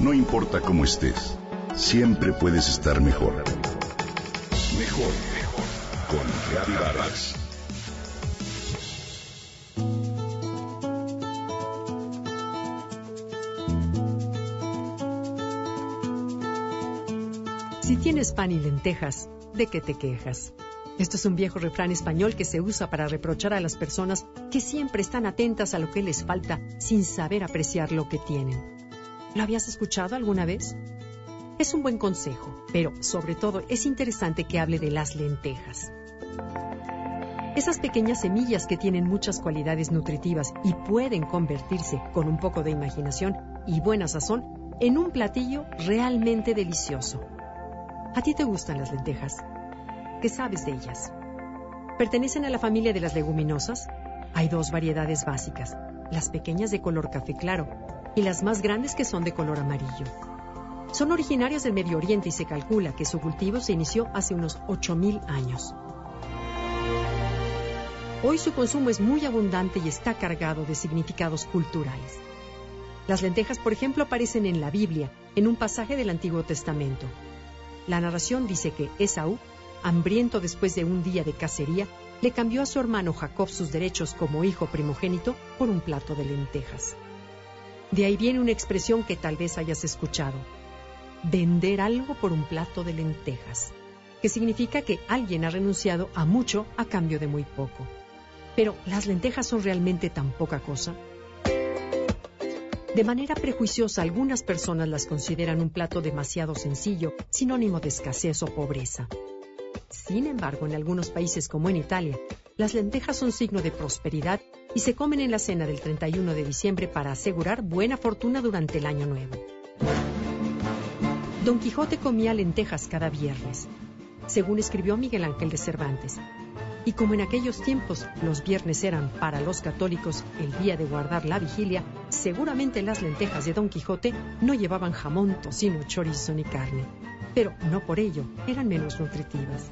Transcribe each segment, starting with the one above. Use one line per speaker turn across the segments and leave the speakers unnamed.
No importa cómo estés, siempre puedes estar mejor. Mejor, mejor. Con Reavivadas.
Si tienes pan y lentejas, ¿de qué te quejas? Esto es un viejo refrán español que se usa para reprochar a las personas que siempre están atentas a lo que les falta sin saber apreciar lo que tienen. ¿Lo habías escuchado alguna vez? Es un buen consejo, pero sobre todo es interesante que hable de las lentejas. Esas pequeñas semillas que tienen muchas cualidades nutritivas y pueden convertirse, con un poco de imaginación y buena sazón, en un platillo realmente delicioso. ¿A ti te gustan las lentejas? ¿Qué sabes de ellas? ¿Pertenecen a la familia de las leguminosas? Hay dos variedades básicas, las pequeñas de color café claro y las más grandes que son de color amarillo. Son originarias del Medio Oriente y se calcula que su cultivo se inició hace unos 8.000 años. Hoy su consumo es muy abundante y está cargado de significados culturales. Las lentejas, por ejemplo, aparecen en la Biblia, en un pasaje del Antiguo Testamento. La narración dice que Esaú, hambriento después de un día de cacería, le cambió a su hermano Jacob sus derechos como hijo primogénito por un plato de lentejas. De ahí viene una expresión que tal vez hayas escuchado. Vender algo por un plato de lentejas, que significa que alguien ha renunciado a mucho a cambio de muy poco. Pero, ¿las lentejas son realmente tan poca cosa? De manera prejuiciosa, algunas personas las consideran un plato demasiado sencillo, sinónimo de escasez o pobreza. Sin embargo, en algunos países como en Italia, las lentejas son signo de prosperidad y se comen en la cena del 31 de diciembre para asegurar buena fortuna durante el año nuevo. Don Quijote comía lentejas cada viernes, según escribió Miguel Ángel de Cervantes. Y como en aquellos tiempos los viernes eran para los católicos el día de guardar la vigilia, seguramente las lentejas de Don Quijote no llevaban jamón, tocino, chorizo ni carne. Pero no por ello eran menos nutritivas.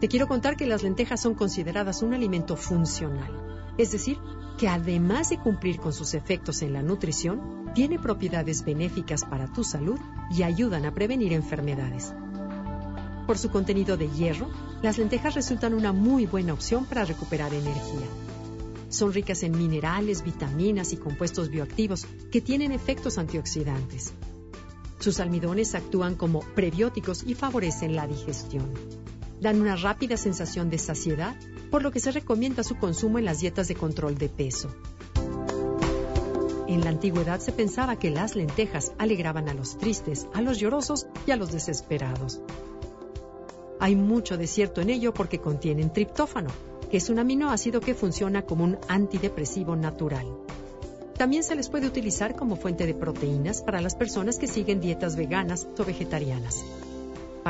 Te quiero contar que las lentejas son consideradas un alimento funcional, es decir, que además de cumplir con sus efectos en la nutrición, tiene propiedades benéficas para tu salud y ayudan a prevenir enfermedades. Por su contenido de hierro, las lentejas resultan una muy buena opción para recuperar energía. Son ricas en minerales, vitaminas y compuestos bioactivos que tienen efectos antioxidantes. Sus almidones actúan como prebióticos y favorecen la digestión dan una rápida sensación de saciedad, por lo que se recomienda su consumo en las dietas de control de peso. En la antigüedad se pensaba que las lentejas alegraban a los tristes, a los llorosos y a los desesperados. Hay mucho de cierto en ello porque contienen triptófano, que es un aminoácido que funciona como un antidepresivo natural. También se les puede utilizar como fuente de proteínas para las personas que siguen dietas veganas o vegetarianas.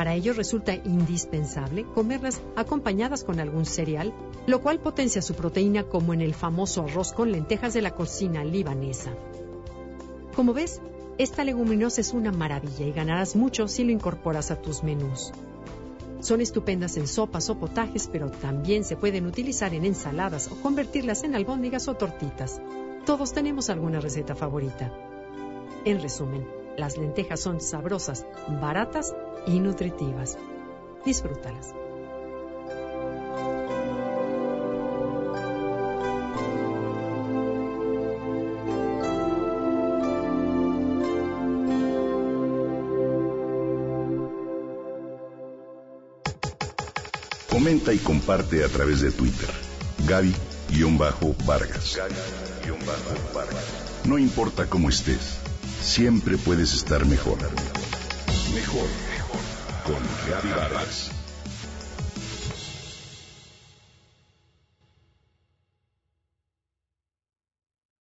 Para ello resulta indispensable comerlas acompañadas con algún cereal, lo cual potencia su proteína como en el famoso arroz con lentejas de la cocina libanesa. Como ves, esta leguminosa es una maravilla y ganarás mucho si lo incorporas a tus menús. Son estupendas en sopas o potajes, pero también se pueden utilizar en ensaladas o convertirlas en albóndigas o tortitas. Todos tenemos alguna receta favorita. En resumen, las lentejas son sabrosas, baratas y nutritivas. Disfrútalas.
Comenta y comparte a través de Twitter. Gaby-Vargas. No importa cómo estés, siempre puedes estar mejor. Mejor. Con Gaby Vargas.